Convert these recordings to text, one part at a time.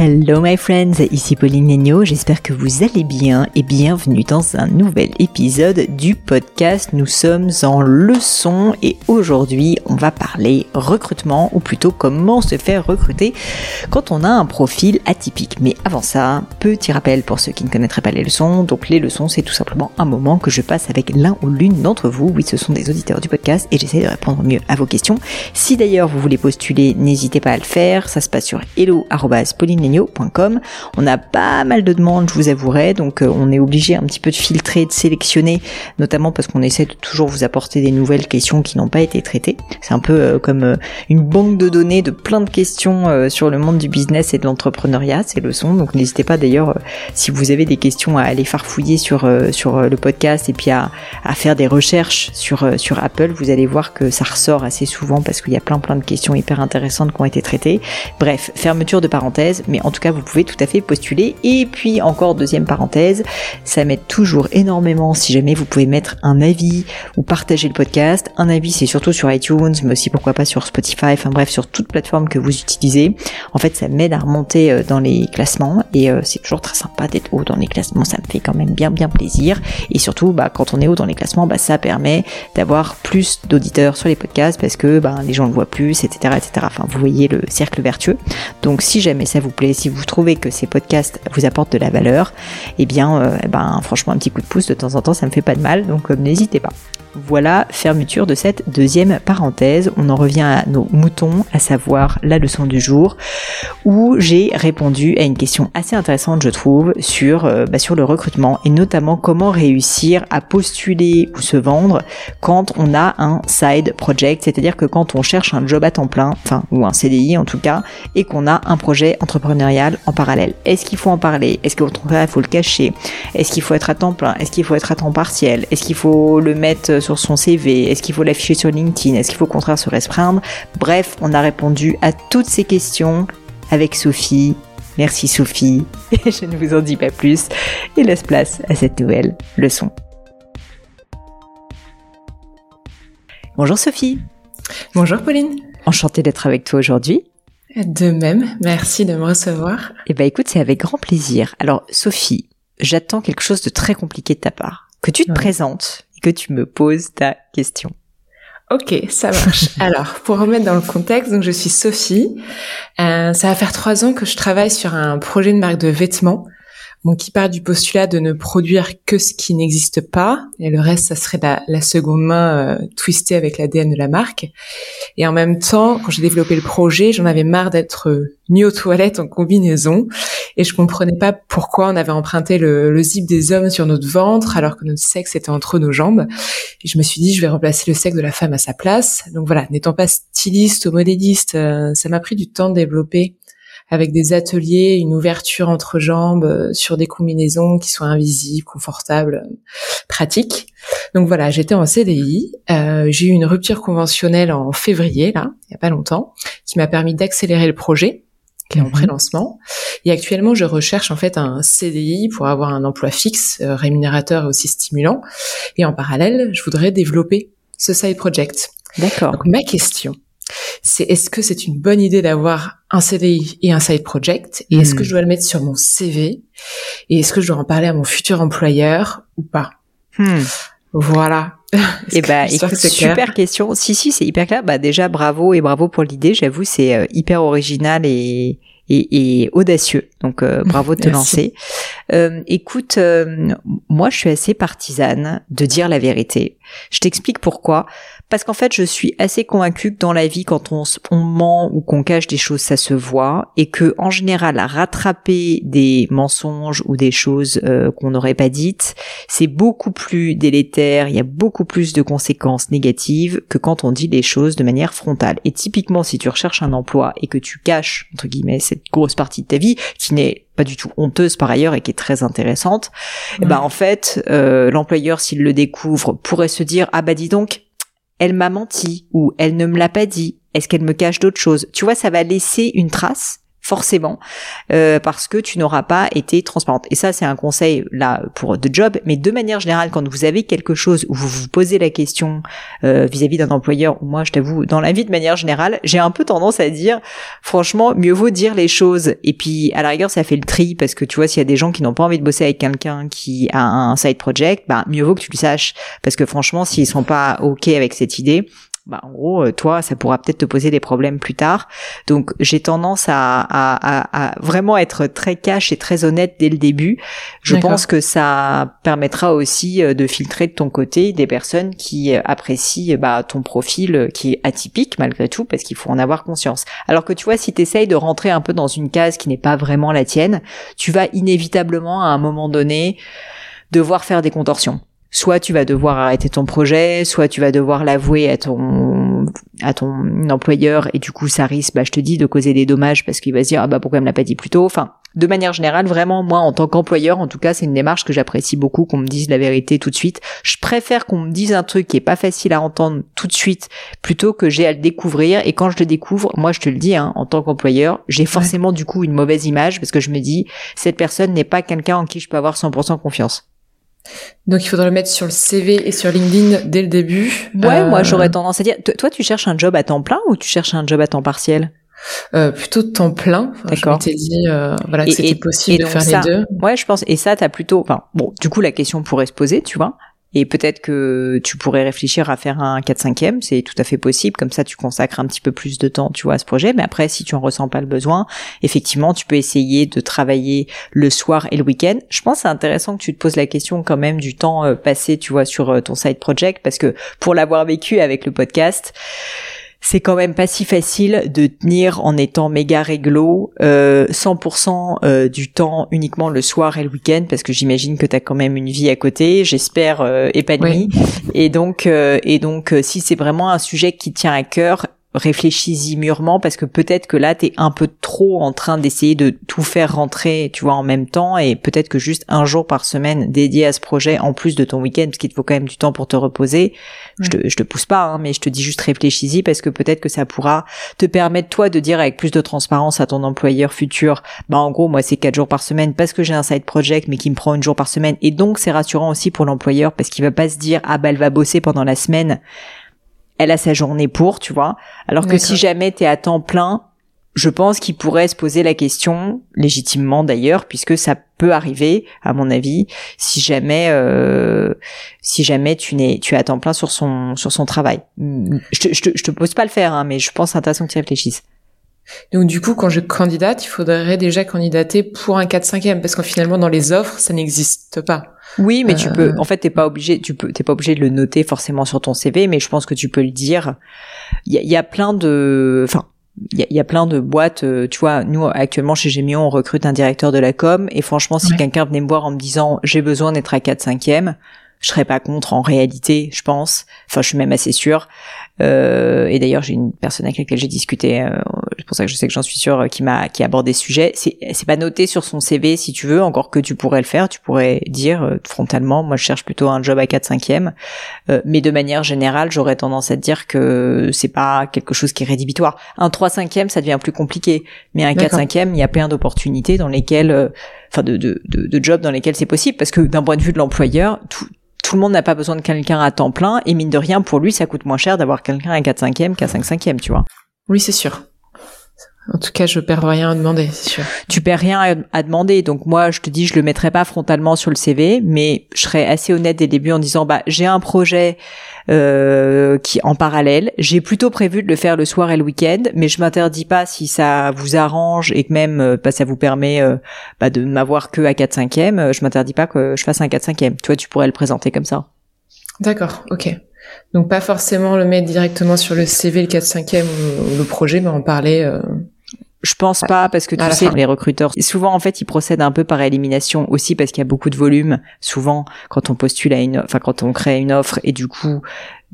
Hello my friends, ici Pauline Negno, j'espère que vous allez bien et bienvenue dans un nouvel épisode du podcast. Nous sommes en leçon et aujourd'hui on va parler recrutement ou plutôt comment se faire recruter quand on a un profil atypique. Mais avant ça, petit rappel pour ceux qui ne connaîtraient pas les leçons. Donc les leçons c'est tout simplement un moment que je passe avec l'un ou l'une d'entre vous. Oui, ce sont des auditeurs du podcast et j'essaie de répondre mieux à vos questions. Si d'ailleurs vous voulez postuler, n'hésitez pas à le faire. Ça se passe sur hello.pauline on a pas mal de demandes, je vous avouerai, donc euh, on est obligé un petit peu de filtrer, de sélectionner, notamment parce qu'on essaie de toujours vous apporter des nouvelles questions qui n'ont pas été traitées. C'est un peu euh, comme euh, une banque de données de plein de questions sur le monde du business et de l'entrepreneuriat, c'est le son. Donc n'hésitez pas d'ailleurs si vous avez des questions à aller farfouiller sur sur le podcast et puis à, faire des recherches sur sur Apple, vous allez voir que ça ressort assez souvent parce qu'il y a plein plein de questions hyper intéressantes qui ont été traitées. Bref, fermeture de parenthèse, mais en tout cas, vous pouvez tout à fait postuler. Et puis, encore deuxième parenthèse, ça m'aide toujours énormément si jamais vous pouvez mettre un avis ou partager le podcast. Un avis, c'est surtout sur iTunes, mais aussi pourquoi pas sur Spotify, enfin bref, sur toute plateforme que vous utilisez. En fait, ça m'aide à remonter euh, dans les classements et euh, c'est toujours très sympa d'être haut dans les classements. Ça me fait quand même bien, bien plaisir. Et surtout, bah, quand on est haut dans les classements, bah, ça permet d'avoir plus d'auditeurs sur les podcasts parce que bah, les gens le voient plus, etc., etc. Enfin, vous voyez le cercle vertueux. Donc, si jamais ça vous plaît, si vous trouvez que ces podcasts vous apportent de la valeur, eh bien, euh, eh ben, franchement, un petit coup de pouce de temps en temps, ça me fait pas de mal, donc euh, n'hésitez pas. Voilà, fermeture de cette deuxième parenthèse. On en revient à nos moutons, à savoir la leçon du jour, où j'ai répondu à une question assez intéressante, je trouve, sur, euh, bah, sur le recrutement et notamment comment réussir à postuler ou se vendre quand on a un side project, c'est-à-dire que quand on cherche un job à temps plein, enfin, ou un CDI en tout cas, et qu'on a un projet entrepreneurial en parallèle. Est-ce qu'il faut en parler? Est-ce qu'au contraire, il faut le cacher? Est-ce qu'il faut être à temps plein? Est-ce qu'il faut être à temps partiel? Est-ce qu'il faut le mettre sur son CV Est-ce qu'il faut l'afficher sur LinkedIn? Est-ce qu'il faut au contraire se restreindre? Bref, on a répondu à toutes ces questions avec Sophie. Merci Sophie. Et je ne vous en dis pas plus et laisse place à cette nouvelle leçon. Bonjour Sophie. Bonjour Pauline. Enchantée d'être avec toi aujourd'hui. De même, merci de me recevoir. Eh ben écoute, c'est avec grand plaisir. Alors Sophie, j'attends quelque chose de très compliqué de ta part. Que tu te présentes et que tu me poses ta question. Ok, ça marche. Alors, pour remettre dans le contexte, donc je suis Sophie. Euh, ça va faire trois ans que je travaille sur un projet de marque de vêtements bon, qui part du postulat de ne produire que ce qui n'existe pas, et le reste, ça serait la, seconde main euh, twistée avec l'ADN de la marque. Et en même temps, quand j'ai développé le projet, j'en avais marre d'être euh, nu aux toilettes en combinaison, et je comprenais pas pourquoi on avait emprunté le, zip des hommes sur notre ventre alors que notre sexe était entre nos jambes. Et je me suis dit, je vais replacer le sexe de la femme à sa place. Donc voilà, n'étant pas styliste ou modéliste, euh, ça m'a pris du temps de développer avec des ateliers, une ouverture entre jambes euh, sur des combinaisons qui soient invisibles, confortables, euh, pratiques. Donc voilà, j'étais en CDI, euh, j'ai eu une rupture conventionnelle en février, là, il y a pas longtemps, qui m'a permis d'accélérer le projet qui est en mhm. pré-lancement. Et actuellement, je recherche en fait un CDI pour avoir un emploi fixe, rémunérateur et aussi stimulant. Et en parallèle, je voudrais développer ce side project. D'accord. Donc ma question, c'est est-ce que c'est une bonne idée d'avoir un CDI et un side project Et est-ce que hmm. je dois le mettre sur mon CV Et est-ce que je dois en parler à mon futur employeur ou pas? Hmm. Voilà. Et eh bah, écoute, super question. Si, si, c'est hyper clair. Bah, déjà, bravo et bravo pour l'idée. J'avoue, c'est euh, hyper original et, et, et audacieux. Donc, euh, bravo de te lancer. Euh, écoute, euh, moi, je suis assez partisane de dire la vérité. Je t'explique pourquoi. Parce qu'en fait, je suis assez convaincue que dans la vie, quand on, on ment ou qu'on cache des choses, ça se voit, et que en général, rattraper des mensonges ou des choses euh, qu'on n'aurait pas dites, c'est beaucoup plus délétère. Il y a beaucoup plus de conséquences négatives que quand on dit les choses de manière frontale. Et typiquement, si tu recherches un emploi et que tu caches entre guillemets cette grosse partie de ta vie, qui n'est pas du tout honteuse par ailleurs et qui est très intéressante, eh ben en fait, euh, l'employeur s'il le découvre pourrait se dire ah bah dis donc elle m'a menti ou elle ne me l'a pas dit. Est-ce qu'elle me cache d'autres choses? Tu vois, ça va laisser une trace forcément euh, parce que tu n'auras pas été transparente. Et ça, c'est un conseil là pour de job, mais de manière générale, quand vous avez quelque chose où vous vous posez la question euh, vis-à-vis d'un employeur, ou moi, je t'avoue, dans la vie de manière générale, j'ai un peu tendance à dire, franchement, mieux vaut dire les choses. Et puis, à la rigueur, ça fait le tri parce que tu vois, s'il y a des gens qui n'ont pas envie de bosser avec quelqu'un qui a un side project, bah mieux vaut que tu le saches parce que franchement, s'ils sont pas ok avec cette idée, bah, en gros, euh, toi, ça pourra peut-être te poser des problèmes plus tard. Donc, j'ai tendance à, à, à, vraiment être très cash et très honnête dès le début. Je pense que ça permettra aussi euh, de filtrer de ton côté des personnes qui euh, apprécient bah, ton profil qui est atypique malgré tout, parce qu'il faut en avoir conscience. Alors que tu vois, si tu essayes de rentrer un peu dans une case qui n'est pas vraiment la tienne, tu vas inévitablement à un moment donné devoir faire des contorsions soit tu vas devoir arrêter ton projet, soit tu vas devoir l'avouer à ton à ton employeur et du coup ça risque, bah je te dis, de causer des dommages parce qu'il va se dire ah bah pourquoi elle me l'a pas dit plus tôt. Enfin, de manière générale, vraiment moi en tant qu'employeur, en tout cas c'est une démarche que j'apprécie beaucoup, qu'on me dise la vérité tout de suite. Je préfère qu'on me dise un truc qui est pas facile à entendre tout de suite plutôt que j'ai à le découvrir et quand je le découvre, moi je te le dis, hein, en tant qu'employeur, j'ai forcément du coup une mauvaise image parce que je me dis cette personne n'est pas quelqu'un en qui je peux avoir 100% confiance. Donc il faudrait le mettre sur le CV et sur LinkedIn dès le début. Ouais, moi euh, j'aurais tendance à dire. Toi, tu cherches un job à temps plein ou tu cherches un job à temps partiel? Euh, plutôt de temps plein. D'accord. Je dit euh, voilà que c'était possible de faire les deux. Ouais, je pense. Et ça, t'as plutôt. Enfin, bon, du coup, la question pourrait se poser, tu vois. Et peut-être que tu pourrais réfléchir à faire un 4-5e, c'est tout à fait possible. Comme ça, tu consacres un petit peu plus de temps, tu vois, à ce projet. Mais après, si tu en ressens pas le besoin, effectivement, tu peux essayer de travailler le soir et le week-end. Je pense que c'est intéressant que tu te poses la question quand même du temps euh, passé, tu vois, sur euh, ton side project, parce que pour l'avoir vécu avec le podcast, c'est quand même pas si facile de tenir en étant méga réglo euh, 100% euh, du temps uniquement le soir et le week-end parce que j'imagine que tu as quand même une vie à côté, j'espère euh, épanouie. Et donc euh, et donc si c'est vraiment un sujet qui tient à cœur, réfléchis-y mûrement parce que peut-être que là t'es un peu trop en train d'essayer de tout faire rentrer tu vois en même temps et peut-être que juste un jour par semaine dédié à ce projet en plus de ton week-end parce qu'il te faut quand même du temps pour te reposer je, te, je te pousse pas hein, mais je te dis juste réfléchis-y parce que peut-être que ça pourra te permettre toi de dire avec plus de transparence à ton employeur futur bah en gros moi c'est quatre jours par semaine parce que j'ai un side project mais qui me prend une jour par semaine. Et donc c'est rassurant aussi pour l'employeur parce qu'il va pas se dire ah bah elle va bosser pendant la semaine elle a sa journée pour, tu vois. Alors que si jamais tu es à temps plein, je pense qu'il pourrait se poser la question, légitimement d'ailleurs, puisque ça peut arriver, à mon avis, si jamais, euh, si jamais tu n'es, tu es à temps plein sur son, sur son travail. Je te, je te, je te pose pas le faire, hein, mais je pense intéressant que tu réfléchisses. Donc du coup, quand je candidate, il faudrait déjà candidater pour un 4-5e, parce qu'en finalement, dans les offres, ça n'existe pas. Oui, mais tu peux. Euh. En fait, t'es pas obligé. Tu peux. T'es pas obligé de le noter forcément sur ton CV, mais je pense que tu peux le dire. Il y a, y a, plein de. Enfin, il y, a, plein de boîtes. Euh, tu vois, nous actuellement chez Gemio, on recrute un directeur de la com, et franchement, si quelqu'un venait me voir en me disant j'ai besoin d'être à 4-5e, je serais pas contre en réalité, je pense. Enfin, je suis même assez sûre. Euh, et d'ailleurs, j'ai une personne avec laquelle j'ai discuté, euh, c'est pour ça que je sais que j'en suis sûre, qui m'a qui a abordé ce sujet. C'est c'est pas noté sur son CV si tu veux, encore que tu pourrais le faire. Tu pourrais dire euh, frontalement, moi je cherche plutôt un job à 4 5 euh, mais de manière générale, j'aurais tendance à te dire que c'est pas quelque chose qui est rédhibitoire. Un 3 5 ça devient plus compliqué, mais un 4 5 il y a plein d'opportunités dans lesquelles euh, enfin de, de, de, de jobs dans lesquels c'est possible parce que d'un point de vue de l'employeur, tout, tout le monde n'a pas besoin de quelqu'un à temps plein et mine de rien pour lui ça coûte moins cher d'avoir quelqu'un à 4 5e qu'à 5 5e tu vois. Oui c'est sûr En tout cas, je perds rien à demander, c'est sûr. Tu perds rien à, demander. Donc moi, je te dis, je le mettrai pas frontalement sur le CV, mais je serai assez honnête dès le début en disant, bah, j'ai un projet euh, qui en parallèle. J'ai plutôt prévu de le faire le soir et le week-end, mais je m'interdis pas si ça vous arrange et que même euh, bah, ça vous permet euh, bah, de m'avoir que à 4 5 e je m'interdis pas que je fasse un 4 5 e Toi, tu pourrais le présenter comme ça. D'accord, ok. Donc pas forcément le mettre directement sur le CV, le 4 5 e ou, le projet, mais en parler je pense pas parce que tu sais les recruteurs souvent en fait ils procèdent un peu par élimination aussi parce qu'il y a beaucoup de volume souvent quand on postule à une enfin quand on crée une offre et du coup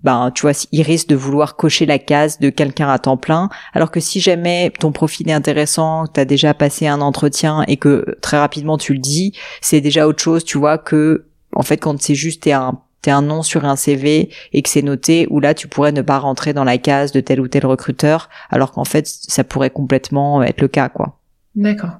ben tu vois ils risquent de vouloir cocher la case de quelqu'un à temps plein. Alors que si jamais ton profil est intéressant, tu as déjà passé un entretien et que très rapidement tu le dis, c'est déjà autre chose, tu vois que en fait quand c'est juste un un nom sur un CV et que c'est noté, où là tu pourrais ne pas rentrer dans la case de tel ou tel recruteur, alors qu'en fait ça pourrait complètement être le cas, quoi. D'accord.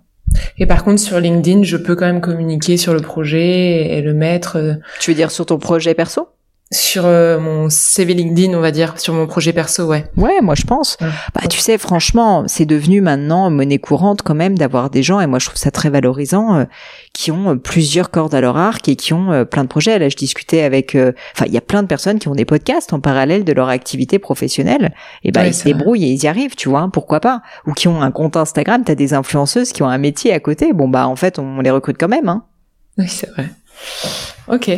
Et par contre, sur LinkedIn, je peux quand même communiquer sur le projet et le mettre. Euh, tu veux dire sur ton projet perso? Sur euh, mon CV LinkedIn, on va dire, sur mon projet perso, ouais. Ouais, moi je pense. Bah tu sais, franchement, c'est devenu maintenant monnaie courante quand même d'avoir des gens, et moi je trouve ça très valorisant, euh, qui ont euh, plusieurs cordes à leur arc et qui ont plein de projets. Là, je discutais avec, enfin, il y a plein de personnes qui ont des podcasts en parallèle de leur activité professionnelle. Et ben ils se débrouillent et ils y arrivent, tu vois. Hein, pourquoi pas? Ou qui ont un compte Instagram. T'as des influenceuses qui ont un métier à côté. Bon bah en fait, on les recrute quand même. Hein. Oui, c'est vrai. Ok.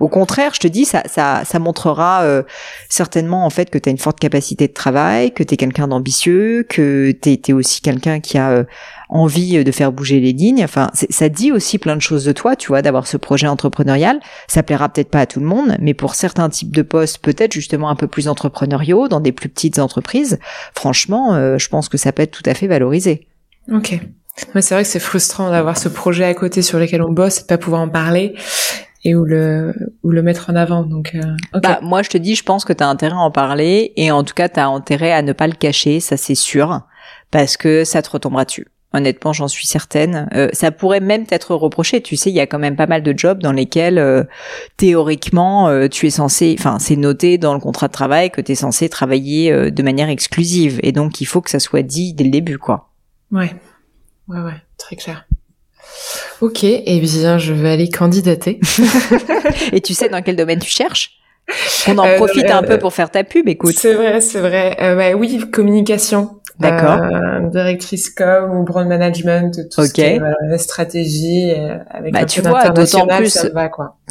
Au contraire, je te dis, ça, ça, ça montrera euh, certainement en fait que tu as une forte capacité de travail, que tu es quelqu'un d'ambitieux, que tu es, aussi quelqu'un qui a euh, envie de faire bouger les lignes. Enfin, ça dit aussi plein de choses de toi, tu vois, d'avoir ce projet entrepreneurial. Ça plaira peut-être pas à tout le monde, mais pour certains types de postes, peut-être justement un peu plus entrepreneuriaux, dans des plus petites entreprises, franchement, euh, je pense que ça peut être tout à fait valorisé. Ok. c'est vrai que c'est frustrant d'avoir ce projet à côté sur lequel on bosse et de pas pouvoir en parler et où le où le mettre en avant. Donc, euh, bah, moi je te dis, je pense que tu as intérêt à en parler et en tout cas tu as intérêt à ne pas le cacher, ça c'est sûr, parce que ça te retombera dessus. Honnêtement, j'en suis certaine. Euh, ça pourrait même être reproché. Tu sais, il y a quand même pas mal de jobs dans lesquels euh, théoriquement euh, tu es censé, enfin c'est noté dans le contrat de travail que tu es censé travailler de manière exclusive et donc il faut que ça soit dit dès le début, quoi. Ouais, ouais, ouais, très clair. Ok, et eh bien je vais aller candidater. et tu sais dans quel domaine tu cherches? On en euh, profite un peu pour faire ta pub, écoute. C'est vrai, c'est vrai. Euh, bah, oui, communication. D'accord. Euh, directrice com ou brand management, tout ce qui est stratégie euh, avec bah, tu vois, d'autant plus,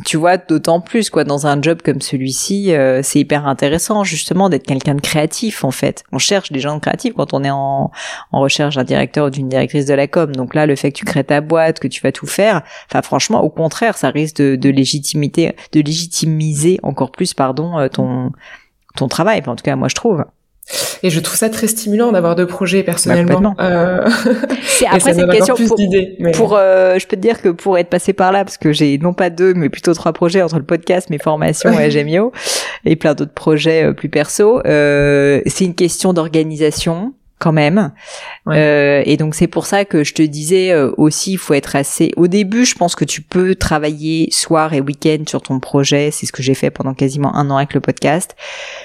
Tu vois, d'autant plus quoi dans un job comme celui-ci, euh, c'est hyper intéressant justement d'être quelqu'un de créatif en fait. On cherche des gens créatifs quand on est en, en recherche d'un directeur ou d'une directrice de la com. Donc là, le fait que tu crées ta boîte, que tu vas tout faire, enfin franchement, au contraire, ça risque de, de légitimité, de légitimiser encore plus, pardon, ton ton travail. Enfin, en tout cas, moi je trouve. Et je trouve ça très stimulant d'avoir deux projets personnellement. Bah, euh... après c'est une question pour, pour euh, je peux te dire que pour être passé par là parce que j'ai non pas deux mais plutôt trois projets entre le podcast, mes formations et Gemio et plein d'autres projets euh, plus perso, euh, c'est une question d'organisation quand même. Euh, et donc c'est pour ça que je te disais euh, aussi, il faut être assez. Au début, je pense que tu peux travailler soir et week-end sur ton projet. C'est ce que j'ai fait pendant quasiment un an avec le podcast.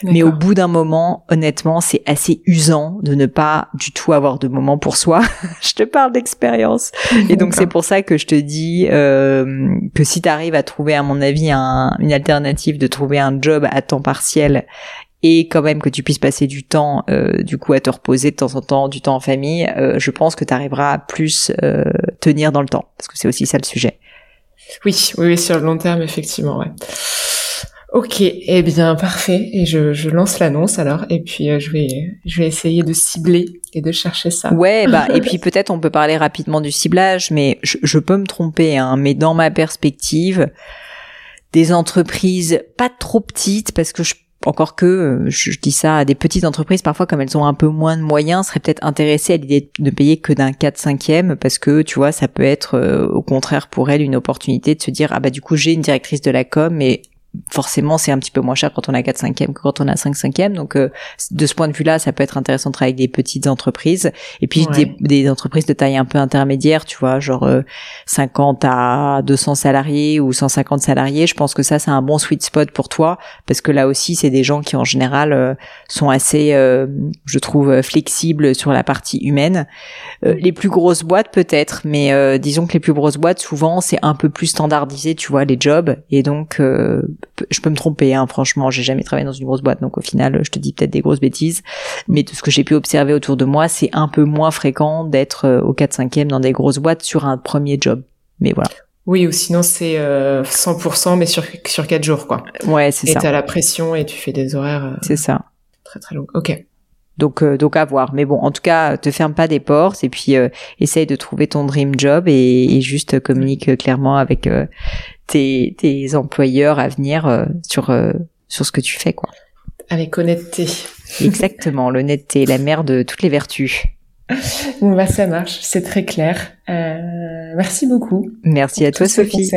Mais au bout d'un moment, honnêtement, c'est assez usant de ne pas du tout avoir de moment pour soi. je te parle d'expérience. Et donc c'est pour ça que je te dis euh, que si tu arrives à trouver, à mon avis, un, une alternative de trouver un job à temps partiel et quand même que tu puisses passer du temps euh, du coup à te reposer de temps en temps, du temps en famille, euh, je pense que tu arriveras à plus euh, tenir dans le temps parce que c'est aussi ça le sujet. Oui, oui, sur le long terme effectivement, ouais. Ok, eh bien parfait. Et je, je lance l'annonce alors, et puis je vais je vais essayer de cibler et de chercher ça. Ouais, bah et puis peut-être on peut parler rapidement du ciblage, mais je, je peux me tromper, hein, mais dans ma perspective, des entreprises pas trop petites parce que je encore que, euh, je, dis ça à des petites entreprises, parfois comme elles ont un peu moins de moyens, seraient peut-être intéressées à l'idée de payer que d'un 4 5 parce que, tu vois, ça peut être euh, au contraire pour elles une opportunité de se dire, ah bah du coup j'ai une directrice de la com, mais forcément c'est un petit peu moins cher quand on a 4 5 que quand on a 5 5 donc euh, de ce point de vue-là ça peut être intéressant de travailler avec des petites entreprises. Et puis des, entreprises de taille un peu intermédiaire tu vois genre 50 euh, à 200 salariés ou 150 salariés. Je pense que ça c'est un bon sweet spot pour toi parce que là aussi c'est des gens qui en général euh, sont assez je trouve flexibles sur la partie humaine. Les plus grosses boîtes peut-être mais disons que les plus grosses boîtes souvent c'est un peu plus standardisé tu vois les jobs. Et donc je peux me tromper, hein, franchement, j'ai jamais travaillé dans une grosse boîte, donc au final, je te dis peut-être des grosses bêtises. Mais de ce que j'ai pu observer autour de moi, c'est un peu moins fréquent d'être euh, au 4-5e dans des grosses boîtes sur un premier job. Mais voilà. Oui, ou sinon c'est 100% euh, mais sur sur 4 jours quoi. Ouais, c'est ça. Et t'as la pression et tu fais des horaires. Euh, c'est ça. Très très longs. Ok. Donc donc à voir. Mais bon, en tout cas, te ferme pas des portes et puis essaye de trouver ton dream job et, et juste communique clairement avec tes, tes employeurs à venir euh, sur euh, sur ce que tu fais quoi. Avec honnêteté. Exactement, l'honnêteté, la mère de toutes les vertus. Bon bah ça marche, c'est très clair. Euh, merci beaucoup. Merci à toi Sophie.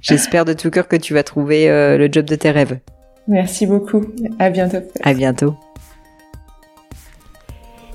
J'espère de tout cœur que tu vas trouver euh, le job de tes rêves. Merci beaucoup. À bientôt. À bientôt.